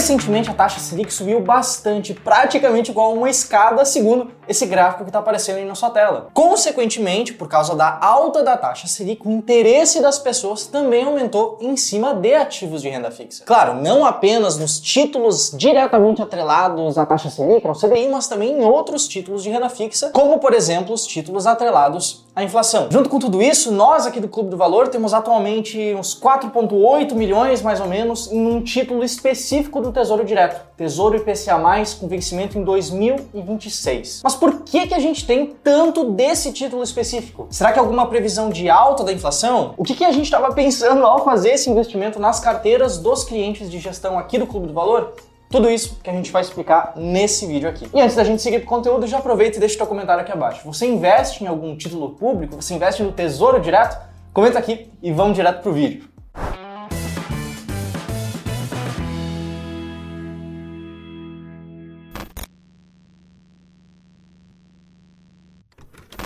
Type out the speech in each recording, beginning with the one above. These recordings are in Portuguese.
Recentemente a taxa Selic subiu bastante, praticamente igual a uma escada, segundo esse gráfico que está aparecendo aí na sua tela. Consequentemente, por causa da alta da taxa Selic, o interesse das pessoas também aumentou em cima de ativos de renda fixa. Claro, não apenas nos títulos diretamente atrelados à taxa Selic, ao CDI, mas também em outros títulos de renda fixa, como por exemplo os títulos atrelados à inflação. Junto com tudo isso, nós aqui do Clube do Valor temos atualmente uns 4,8 milhões mais ou menos em um título específico do Tesouro Direto, Tesouro IPCA+, com vencimento em 2026. Mas por que, que a gente tem tanto desse título específico? Será que é alguma previsão de alta da inflação? O que, que a gente estava pensando ao fazer esse investimento nas carteiras dos clientes de gestão aqui do Clube do Valor? Tudo isso que a gente vai explicar nesse vídeo aqui. E antes da gente seguir pro conteúdo, já aproveita e deixa o teu comentário aqui abaixo. Você investe em algum título público? Você investe no Tesouro Direto? Comenta aqui e vamos direto pro vídeo.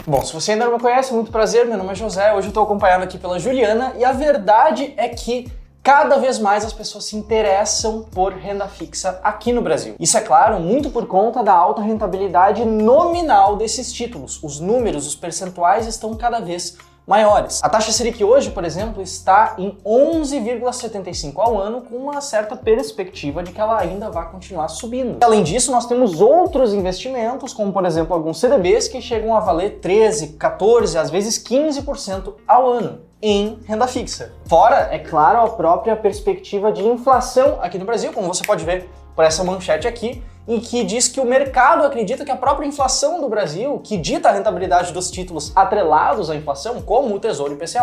Bom, se você ainda não me conhece, muito prazer, meu nome é José, hoje eu estou acompanhado aqui pela Juliana e a verdade é que cada vez mais as pessoas se interessam por renda fixa aqui no Brasil. Isso é claro, muito por conta da alta rentabilidade nominal desses títulos. Os números, os percentuais estão cada vez maiores. A taxa Selic hoje, por exemplo, está em 11,75 ao ano, com uma certa perspectiva de que ela ainda vai continuar subindo. Além disso, nós temos outros investimentos, como por exemplo alguns CDBs que chegam a valer 13, 14, às vezes 15% ao ano em renda fixa. Fora, é claro, a própria perspectiva de inflação aqui no Brasil, como você pode ver por essa manchete aqui, em que diz que o mercado acredita que a própria inflação do Brasil, que dita a rentabilidade dos títulos atrelados à inflação, como o Tesouro IPCA+,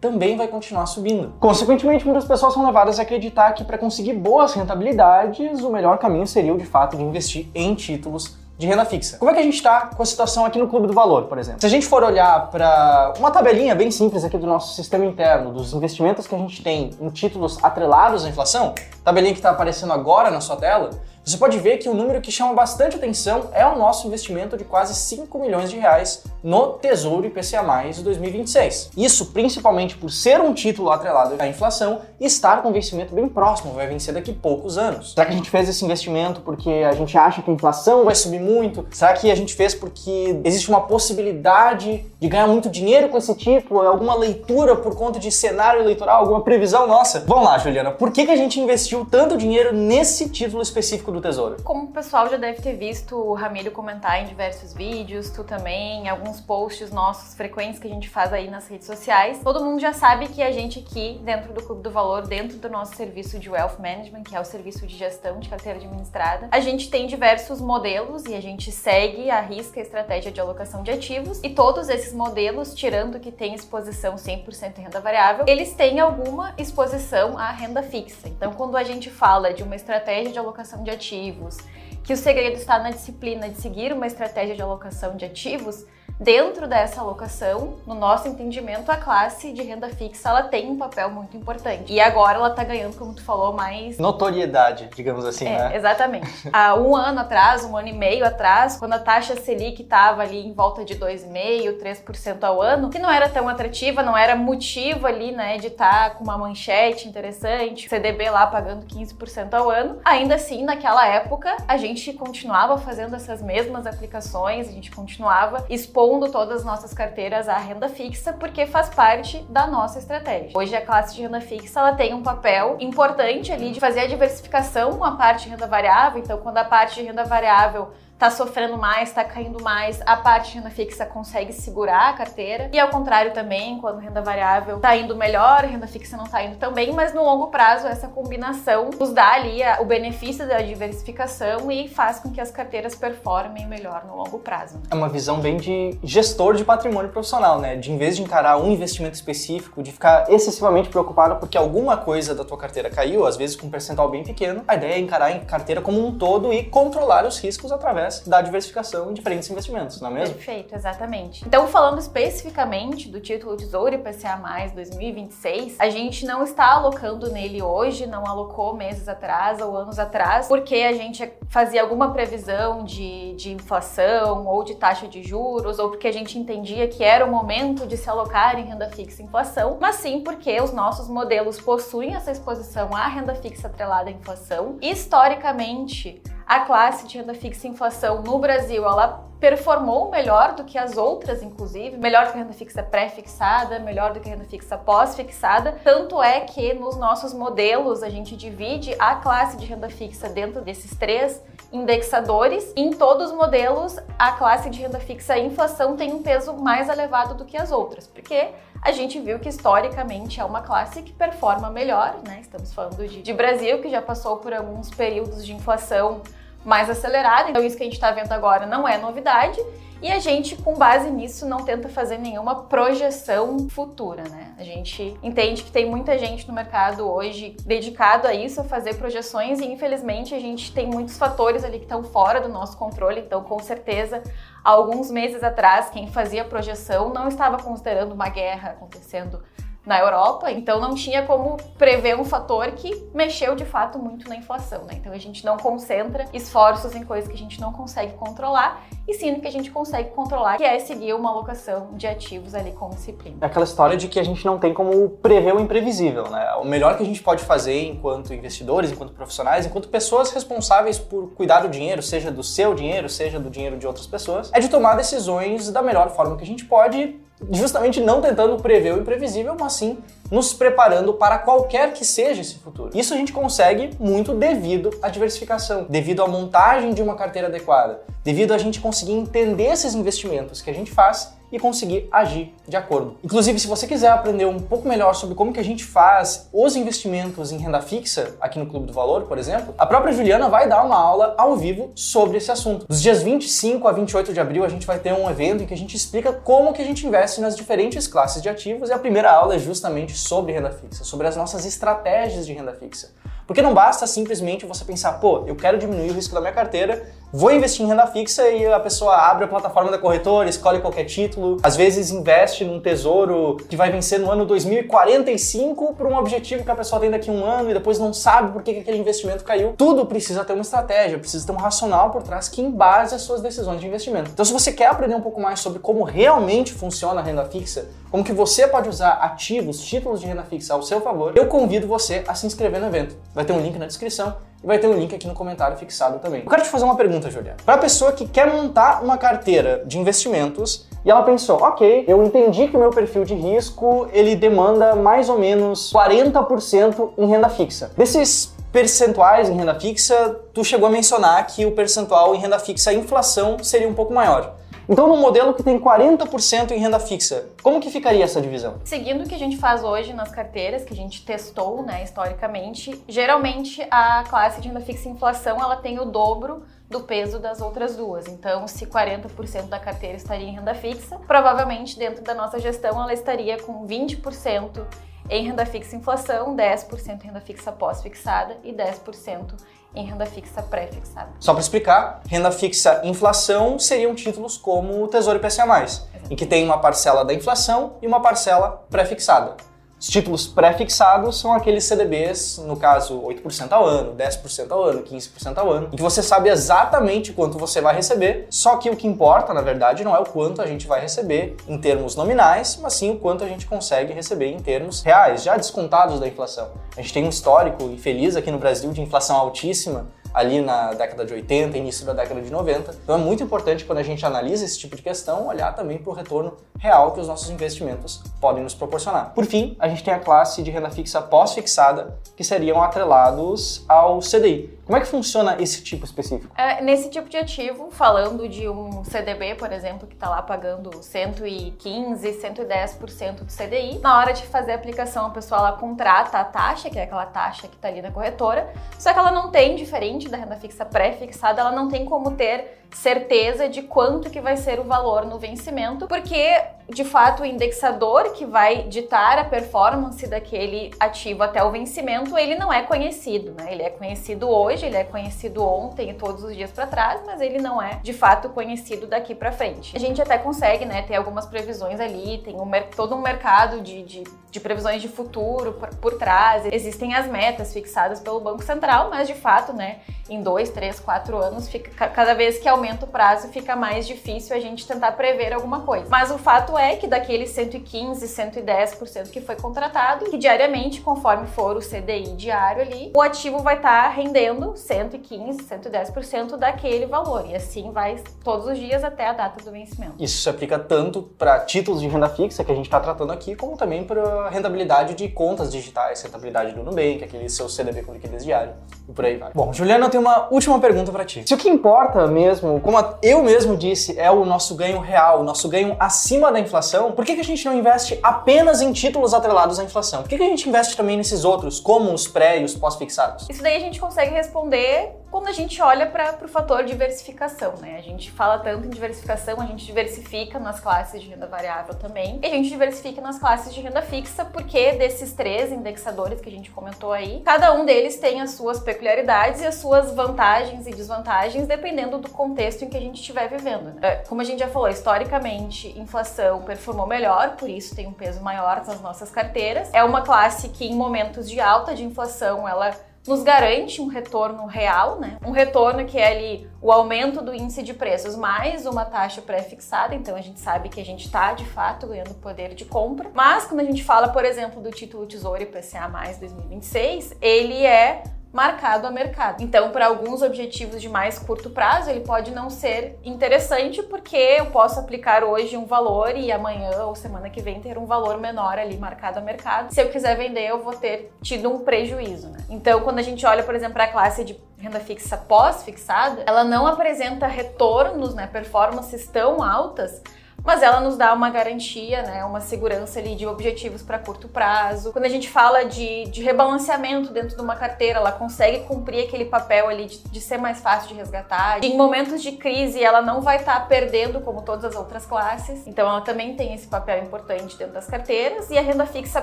também vai continuar subindo. Consequentemente, muitas pessoas são levadas a acreditar que para conseguir boas rentabilidades, o melhor caminho seria o de fato de investir em títulos de renda fixa. Como é que a gente está com a situação aqui no Clube do Valor, por exemplo? Se a gente for olhar para uma tabelinha bem simples aqui do nosso sistema interno, dos investimentos que a gente tem em títulos atrelados à inflação, tabelinha que está aparecendo agora na sua tela, você pode ver que o número que chama bastante atenção é o nosso investimento de quase 5 milhões de reais no Tesouro IPCA+, 2026. Isso principalmente por ser um título atrelado à inflação e estar com vencimento bem próximo, vai vencer daqui poucos anos. Será que a gente fez esse investimento porque a gente acha que a inflação vai subir muito? Será que a gente fez porque existe uma possibilidade de ganhar muito dinheiro com esse título? É alguma leitura por conta de cenário eleitoral, alguma previsão nossa? Vamos lá, Juliana, por que, que a gente investiu tanto dinheiro nesse título específico do Tesouro? Como o pessoal já deve ter visto o Ramiro comentar em diversos vídeos, tu também, alguns posts nossos frequentes que a gente faz aí nas redes sociais, todo mundo já sabe que a gente aqui, dentro do Clube do Valor, dentro do nosso serviço de Wealth Management, que é o serviço de gestão de carteira administrada, a gente tem diversos modelos e a gente segue a risca a estratégia de alocação de ativos e todos esses modelos, tirando que tem exposição 100% em renda variável, eles têm alguma exposição à renda fixa. Então, quando a gente fala de uma estratégia de alocação de ativos, que o segredo está na disciplina de seguir uma estratégia de alocação de ativos, Dentro dessa alocação, no nosso entendimento, a classe de renda fixa ela tem um papel muito importante. E agora ela está ganhando, como tu falou, mais notoriedade, digamos assim, é, né? Exatamente. Há um ano atrás, um ano e meio atrás, quando a taxa Selic estava ali em volta de 2,5%, 3% ao ano, que não era tão atrativa, não era motivo ali, né, de estar tá com uma manchete interessante, CDB lá pagando 15% ao ano. Ainda assim, naquela época, a gente continuava fazendo essas mesmas aplicações, a gente continuava expondo expondo todas as nossas carteiras à renda fixa, porque faz parte da nossa estratégia. Hoje a classe de renda fixa ela tem um papel importante ali de fazer a diversificação, a parte de renda variável. Então, quando a parte de renda variável tá sofrendo mais, tá caindo mais, a parte de renda fixa consegue segurar a carteira. E ao contrário também, quando renda variável tá indo melhor, renda fixa não tá indo tão bem, mas no longo prazo essa combinação nos dá ali o benefício da diversificação e faz com que as carteiras performem melhor no longo prazo. Né? É uma visão bem de gestor de patrimônio profissional, né? De em vez de encarar um investimento específico, de ficar excessivamente preocupado porque alguma coisa da tua carteira caiu, às vezes com um percentual bem pequeno, a ideia é encarar a carteira como um todo e controlar os riscos através através da diversificação em diferentes investimentos, não é mesmo? Perfeito, exatamente. Então, falando especificamente do título Tesouro IPCA+, 2026, a gente não está alocando nele hoje, não alocou meses atrás ou anos atrás, porque a gente fazia alguma previsão de, de inflação ou de taxa de juros, ou porque a gente entendia que era o momento de se alocar em renda fixa e inflação, mas sim porque os nossos modelos possuem essa exposição à renda fixa atrelada à inflação. Historicamente, a classe de renda fixa e inflação no Brasil, ela performou melhor do que as outras, inclusive, melhor do que a renda fixa pré-fixada, melhor do que a renda fixa pós-fixada. Tanto é que nos nossos modelos a gente divide a classe de renda fixa dentro desses três indexadores. Em todos os modelos, a classe de renda fixa e inflação tem um peso mais elevado do que as outras, porque a gente viu que historicamente é uma classe que performa melhor, né? Estamos falando de, de Brasil, que já passou por alguns períodos de inflação mais acelerada. Então, isso que a gente está vendo agora não é novidade. E a gente, com base nisso, não tenta fazer nenhuma projeção futura, né? A gente entende que tem muita gente no mercado hoje dedicado a isso, a fazer projeções, e infelizmente a gente tem muitos fatores ali que estão fora do nosso controle, então com certeza alguns meses atrás, quem fazia projeção não estava considerando uma guerra acontecendo na Europa, então não tinha como prever um fator que mexeu de fato muito na inflação, né? Então a gente não concentra esforços em coisas que a gente não consegue controlar e sim no que a gente consegue controlar, que é seguir uma alocação de ativos ali com disciplina. É aquela história de que a gente não tem como prever o imprevisível, né? O melhor que a gente pode fazer enquanto investidores, enquanto profissionais, enquanto pessoas responsáveis por cuidar do dinheiro, seja do seu dinheiro, seja do dinheiro de outras pessoas, é de tomar decisões da melhor forma que a gente pode justamente não tentando prever o imprevisível, mas sim nos preparando para qualquer que seja esse futuro. Isso a gente consegue muito devido à diversificação, devido à montagem de uma carteira adequada, devido a gente conseguir entender esses investimentos que a gente faz e conseguir agir de acordo. Inclusive, se você quiser aprender um pouco melhor sobre como que a gente faz os investimentos em renda fixa aqui no Clube do Valor, por exemplo, a própria Juliana vai dar uma aula ao vivo sobre esse assunto. Dos dias 25 a 28 de abril, a gente vai ter um evento em que a gente explica como que a gente investe nas diferentes classes de ativos e a primeira aula é justamente sobre renda fixa, sobre as nossas estratégias de renda fixa. Porque não basta simplesmente você pensar, pô, eu quero diminuir o risco da minha carteira, vou investir em renda fixa e a pessoa abre a plataforma da corretora, escolhe qualquer título, às vezes investe num tesouro que vai vencer no ano 2045 por um objetivo que a pessoa tem daqui a um ano e depois não sabe por que aquele investimento caiu. Tudo precisa ter uma estratégia, precisa ter um racional por trás que embase as suas decisões de investimento. Então, se você quer aprender um pouco mais sobre como realmente funciona a renda fixa, como que você pode usar ativos, títulos de renda fixa ao seu favor, eu convido você a se inscrever no evento. Vai ter um link na descrição e vai ter um link aqui no comentário fixado também. Eu quero te fazer uma pergunta, Juliana. Para a pessoa que quer montar uma carteira de investimentos e ela pensou, ok, eu entendi que o meu perfil de risco ele demanda mais ou menos 40% em renda fixa. Desses percentuais em renda fixa, tu chegou a mencionar que o percentual em renda fixa, a inflação, seria um pouco maior. Então, no modelo que tem 40% em renda fixa, como que ficaria essa divisão? Seguindo o que a gente faz hoje nas carteiras, que a gente testou, né, historicamente, geralmente a classe de renda fixa e inflação, ela tem o dobro do peso das outras duas. Então, se 40% da carteira estaria em renda fixa, provavelmente dentro da nossa gestão ela estaria com 20% em renda fixa inflação, 10% em renda fixa pós-fixada e 10% em renda fixa pré-fixada. Só para explicar, renda fixa inflação seriam títulos como o Tesouro IPCA+, em que tem uma parcela da inflação e uma parcela pré-fixada. Os títulos pré-fixados são aqueles CDBs, no caso 8% ao ano, 10% ao ano, 15% ao ano, em que você sabe exatamente quanto você vai receber, só que o que importa, na verdade, não é o quanto a gente vai receber em termos nominais, mas sim o quanto a gente consegue receber em termos reais, já descontados da inflação. A gente tem um histórico infeliz aqui no Brasil de inflação altíssima, ali na década de 80, início da década de 90. Então é muito importante quando a gente analisa esse tipo de questão, olhar também para o retorno real que os nossos investimentos podem nos proporcionar. Por fim, a gente tem a classe de renda fixa pós-fixada, que seriam atrelados ao CDI. Como é que funciona esse tipo específico? É, nesse tipo de ativo, falando de um CDB, por exemplo, que está lá pagando 115, 110% do CDI, na hora de fazer a aplicação, a pessoa ela contrata a taxa, que é aquela taxa que está ali na corretora, só que ela não tem, diferente da renda fixa pré-fixada, ela não tem como ter certeza de quanto que vai ser o valor no vencimento, porque de fato o indexador que vai ditar a performance daquele ativo até o vencimento, ele não é conhecido, né? Ele é conhecido hoje, ele é conhecido ontem e todos os dias para trás, mas ele não é de fato conhecido daqui para frente. A gente até consegue, né, ter algumas previsões ali, tem um, todo um mercado de, de, de previsões de futuro por, por trás, existem as metas fixadas pelo Banco Central, mas de fato, né, em dois, três, quatro anos, fica, cada vez que aumenta o prazo, fica mais difícil a gente tentar prever alguma coisa. Mas o fato é que daqueles 115, 110% que foi contratado, que diariamente, conforme for o CDI diário ali, o ativo vai estar tá rendendo 115, 110% daquele valor. E assim vai todos os dias até a data do vencimento. Isso se aplica tanto para títulos de renda fixa que a gente está tratando aqui, como também para rentabilidade de contas digitais, rentabilidade do Nubank, aquele seu CDB com liquidez diária e por aí vai. Bom, Juliana, eu tenho uma última pergunta para ti. Se o que importa mesmo, como eu mesmo disse, é o nosso ganho real, o nosso ganho acima da inflação, por que, que a gente não investe apenas em títulos atrelados à inflação? Por que, que a gente investe também nesses outros, como os pré e os pós-fixados? Isso daí a gente consegue responder quando a gente olha para o fator diversificação, né? A gente fala tanto em diversificação, a gente diversifica nas classes de renda variável também, e a gente diversifica nas classes de renda fixa, porque desses três indexadores que a gente comentou aí, cada um deles tem as suas peculiaridades e as suas vantagens e desvantagens, dependendo do contexto em que a gente estiver vivendo. Né? É, como a gente já falou, historicamente, inflação performou melhor, por isso tem um peso maior nas nossas carteiras. É uma classe que, em momentos de alta de inflação, ela nos garante um retorno real, né? Um retorno que é ali o aumento do índice de preços mais uma taxa pré-fixada, então a gente sabe que a gente está de fato ganhando poder de compra. Mas quando a gente fala, por exemplo, do título Tesouro IPCA mais 2026, ele é marcado a mercado. Então, para alguns objetivos de mais curto prazo, ele pode não ser interessante porque eu posso aplicar hoje um valor e amanhã ou semana que vem ter um valor menor ali marcado a mercado. Se eu quiser vender, eu vou ter tido um prejuízo, né? Então, quando a gente olha, por exemplo, para a classe de renda fixa pós-fixada, ela não apresenta retornos, né, performances tão altas mas ela nos dá uma garantia, né, uma segurança ali de objetivos para curto prazo. Quando a gente fala de, de rebalanceamento dentro de uma carteira, ela consegue cumprir aquele papel ali de, de ser mais fácil de resgatar. em momentos de crise, ela não vai estar tá perdendo como todas as outras classes, então ela também tem esse papel importante dentro das carteiras. E a renda fixa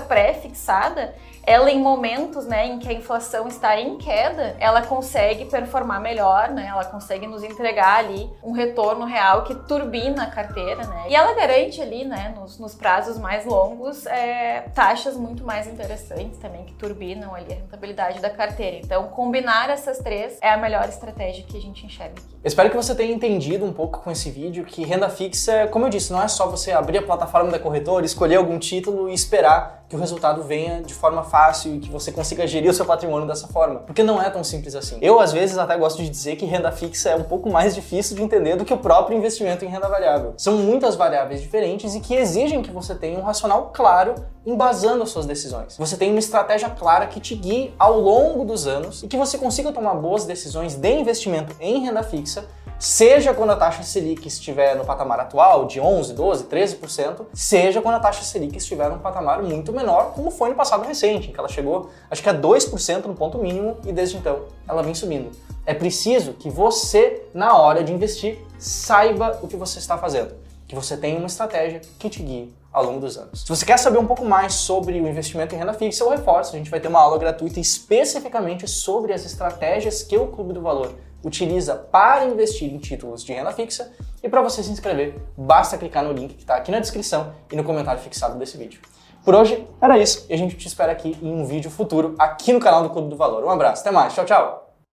pré-fixada, ela em momentos, né, em que a inflação está em queda, ela consegue performar melhor, né, ela consegue nos entregar ali um retorno real que turbina a carteira, né, e ela garante ali, né, nos, nos prazos mais longos, é, taxas muito mais interessantes também, que turbinam ali a rentabilidade da carteira. Então, combinar essas três é a melhor estratégia que a gente enxerga aqui. Espero que você tenha entendido um pouco com esse vídeo que renda fixa, como eu disse, não é só você abrir a plataforma da corretora, escolher algum título e esperar que o resultado venha de forma fácil e que você consiga gerir o seu patrimônio dessa forma. Porque não é tão simples assim. Eu, às vezes, até gosto de dizer que renda fixa é um pouco mais difícil de entender do que o próprio investimento em renda variável. São muitas variáveis diferentes e que exigem que você tenha um racional claro embasando as suas decisões. Você tem uma estratégia clara que te guie ao longo dos anos e que você consiga tomar boas decisões de investimento em renda fixa seja quando a taxa Selic estiver no patamar atual de 11, 12, 13%, seja quando a taxa Selic estiver num patamar muito menor, como foi no passado recente, em que ela chegou, acho que a 2% no ponto mínimo e desde então ela vem subindo. É preciso que você, na hora de investir, saiba o que você está fazendo, que você tenha uma estratégia que te guie ao longo dos anos. Se você quer saber um pouco mais sobre o investimento em renda fixa, eu reforço, a gente vai ter uma aula gratuita especificamente sobre as estratégias que o Clube do Valor utiliza para investir em títulos de renda fixa. E para você se inscrever, basta clicar no link que está aqui na descrição e no comentário fixado desse vídeo. Por hoje era isso e a gente te espera aqui em um vídeo futuro aqui no canal do Clube do Valor. Um abraço, até mais, tchau, tchau!